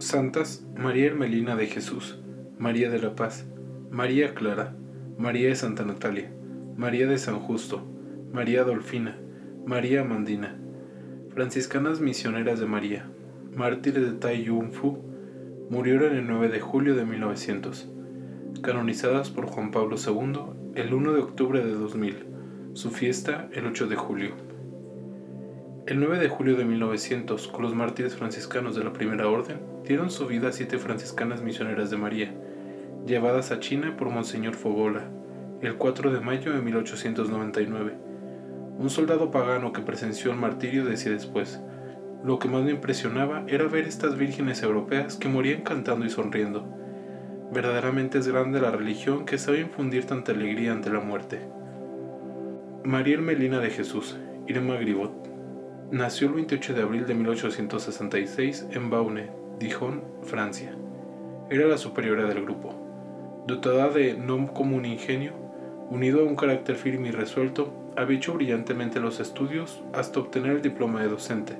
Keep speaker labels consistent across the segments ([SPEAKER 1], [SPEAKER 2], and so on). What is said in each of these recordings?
[SPEAKER 1] Santas María Hermelina de Jesús, María de la Paz, María Clara, María de Santa Natalia, María de San Justo, María Dolfina, María Amandina, franciscanas misioneras de María, mártires de Tai Yun Fu, murieron el 9 de julio de 1900, canonizadas por Juan Pablo II el 1 de octubre de 2000, su fiesta el 8 de julio. El 9 de julio de 1900, con los mártires franciscanos de la Primera Orden, dieron su vida a siete franciscanas misioneras de María, llevadas a China por Monseñor Fogola, el 4 de mayo de 1899. Un soldado pagano que presenció el martirio decía después, lo que más me impresionaba era ver estas vírgenes europeas que morían cantando y sonriendo. Verdaderamente es grande la religión que sabe infundir tanta alegría ante la muerte. María Melina de Jesús, Irma Gribot, Nació el 28 de abril de 1866 en Baune, Dijon, Francia. Era la superiora del grupo. Dotada de no común ingenio, unido a un carácter firme y resuelto, había hecho brillantemente los estudios hasta obtener el diploma de docente.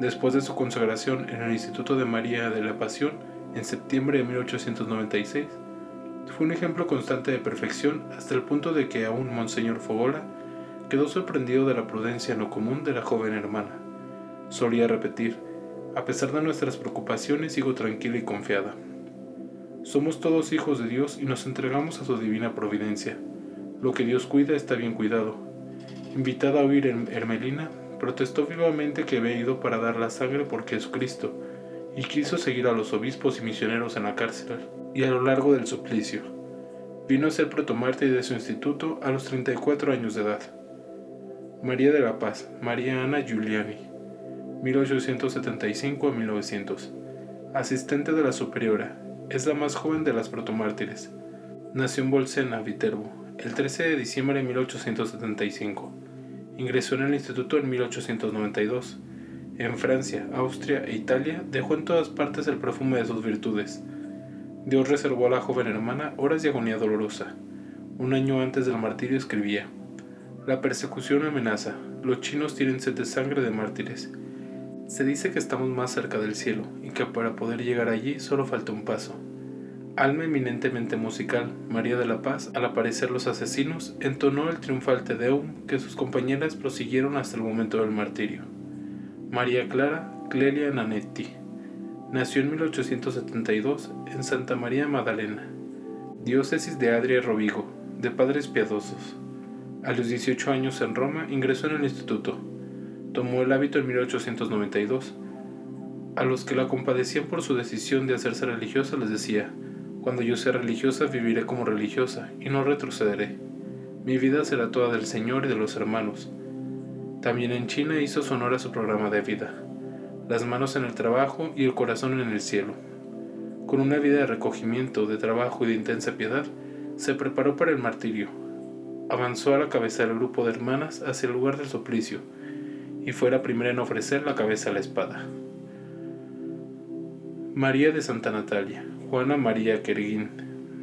[SPEAKER 1] Después de su consagración en el Instituto de María de la Pasión en septiembre de 1896, fue un ejemplo constante de perfección hasta el punto de que aún Monseñor Fogola quedó sorprendido de la prudencia no común de la joven hermana. Solía repetir, a pesar de nuestras preocupaciones sigo tranquila y confiada. Somos todos hijos de Dios y nos entregamos a su divina providencia. Lo que Dios cuida está bien cuidado. Invitada a oír Hermelina, protestó vivamente que había ido para dar la sangre por Jesucristo y quiso seguir a los obispos y misioneros en la cárcel y a lo largo del suplicio. Vino a ser protomártir de su instituto a los 34 años de edad. María de la Paz, María Ana Giuliani, 1875 a 1900. Asistente de la Superiora, es la más joven de las protomártires. Nació en Bolsena, Viterbo, el 13 de diciembre de 1875. Ingresó en el instituto en 1892. En Francia, Austria e Italia dejó en todas partes el perfume de sus virtudes. Dios reservó a la joven hermana horas de agonía dolorosa. Un año antes del martirio escribía, la persecución amenaza. Los chinos tienen sed de sangre de mártires. Se dice que estamos más cerca del cielo y que para poder llegar allí solo falta un paso. Alma eminentemente musical, María de la Paz, al aparecer los asesinos, entonó el triunfal Te Deum que sus compañeras prosiguieron hasta el momento del martirio. María Clara Clelia Nanetti nació en 1872 en Santa María Magdalena, diócesis de Adria Rovigo, de padres piadosos. A los 18 años en Roma ingresó en el instituto. Tomó el hábito en 1892. A los que la compadecían por su decisión de hacerse religiosa les decía, cuando yo sea religiosa viviré como religiosa y no retrocederé. Mi vida será toda del Señor y de los hermanos. También en China hizo su honor a su programa de vida, las manos en el trabajo y el corazón en el cielo. Con una vida de recogimiento, de trabajo y de intensa piedad, se preparó para el martirio avanzó a la cabeza del grupo de hermanas hacia el lugar del suplicio, y fue la primera en ofrecer la cabeza a la espada. María de Santa Natalia, Juana María Kerguín,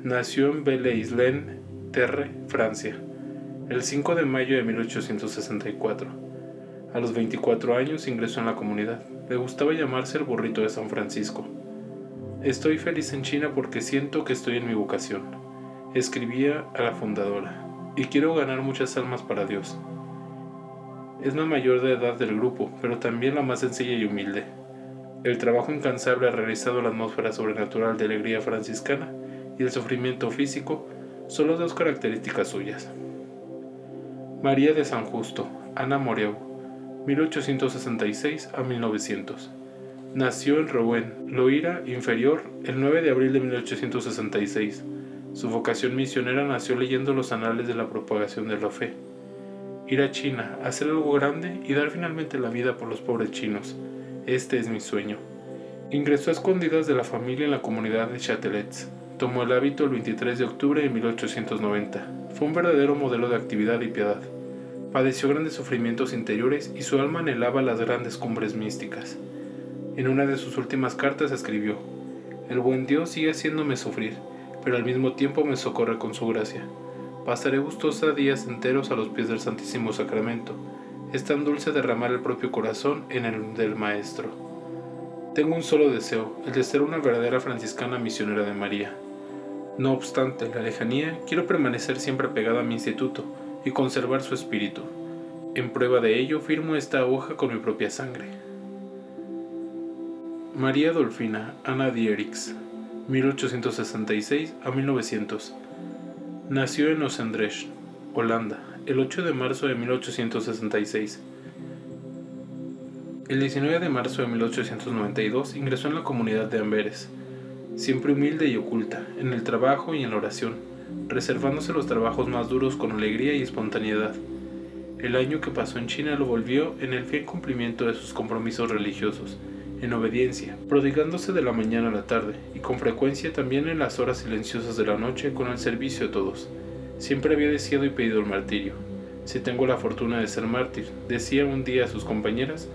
[SPEAKER 1] nació en Belle-Isle, Terre, Francia, el 5 de mayo de 1864. A los 24 años ingresó en la comunidad. Le gustaba llamarse el burrito de San Francisco. Estoy feliz en China porque siento que estoy en mi vocación, escribía a la fundadora y quiero ganar muchas almas para Dios. Es la mayor de edad del grupo, pero también la más sencilla y humilde. El trabajo incansable ha realizado la atmósfera sobrenatural de alegría franciscana y el sufrimiento físico son las dos características suyas. María de San Justo, Ana Moreu, 1866 a 1900. Nació en Rouen, Loira Inferior, el 9 de abril de 1866 su vocación misionera nació leyendo los anales de la propagación de la fe. Ir a China, hacer algo grande y dar finalmente la vida por los pobres chinos. Este es mi sueño. Ingresó a escondidas de la familia en la comunidad de Châtelet. Tomó el hábito el 23 de octubre de 1890. Fue un verdadero modelo de actividad y piedad. Padeció grandes sufrimientos interiores y su alma anhelaba las grandes cumbres místicas. En una de sus últimas cartas escribió, El buen Dios sigue haciéndome sufrir, pero al mismo tiempo me socorre con su gracia. Pasaré gustosa días enteros a los pies del Santísimo Sacramento. Es tan dulce derramar el propio corazón en el del Maestro. Tengo un solo deseo, el de ser una verdadera franciscana misionera de María. No obstante, la lejanía, quiero permanecer siempre pegada a mi instituto y conservar su espíritu. En prueba de ello, firmo esta hoja con mi propia sangre. María Dolfina Ana Dierix, 1866 a 1900. Nació en Osendrecht, Holanda, el 8 de marzo de 1866. El 19 de marzo de 1892 ingresó en la comunidad de Amberes, siempre humilde y oculta, en el trabajo y en la oración, reservándose los trabajos más duros con alegría y espontaneidad. El año que pasó en China lo volvió en el fiel cumplimiento de sus compromisos religiosos, en obediencia, prodigándose de la mañana a la tarde, y con frecuencia también en las horas silenciosas de la noche con el servicio de todos. Siempre había deseado y pedido el martirio. Si tengo la fortuna de ser mártir, decía un día a sus compañeras,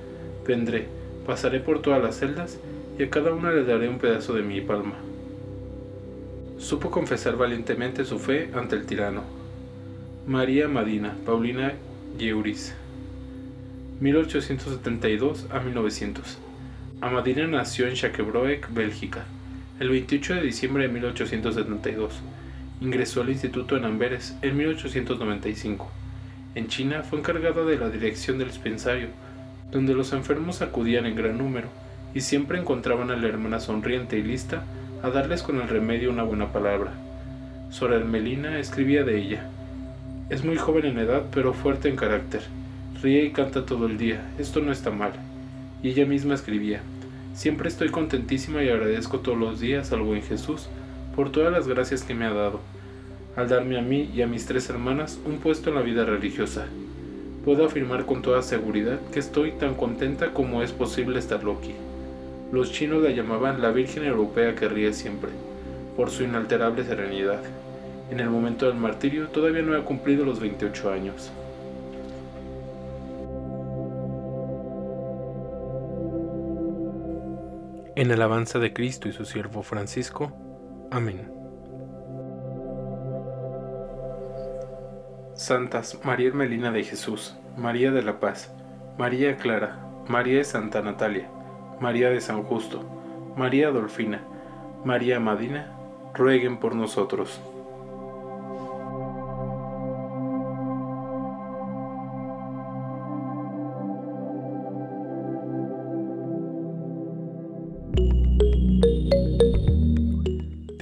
[SPEAKER 1] Vendré, pasaré por todas las celdas y a cada una le daré un pedazo de mi palma. Supo confesar valientemente su fe ante el tirano. María Madina, Paulina Yeuris, 1872 a 1900. Amadina nació en Schackebroek, Bélgica, el 28 de diciembre de 1872. Ingresó al instituto en Amberes en 1895. En China fue encargada de la dirección del dispensario donde los enfermos acudían en gran número y siempre encontraban a la hermana sonriente y lista a darles con el remedio una buena palabra. Sora Melina escribía de ella. Es muy joven en edad, pero fuerte en carácter. Ríe y canta todo el día, esto no está mal. Y ella misma escribía, Siempre estoy contentísima y agradezco todos los días al buen Jesús por todas las gracias que me ha dado, al darme a mí y a mis tres hermanas un puesto en la vida religiosa Puedo afirmar con toda seguridad que estoy tan contenta como es posible estar aquí. Los chinos la llamaban la Virgen Europea que ríe siempre, por su inalterable serenidad. En el momento del martirio todavía no ha cumplido los 28 años. En alabanza de Cristo y su siervo Francisco. Amén. Santas María Hermelina de Jesús, María de la Paz, María Clara, María de Santa Natalia, María de San Justo, María Adolfina, María Madina, rueguen por nosotros.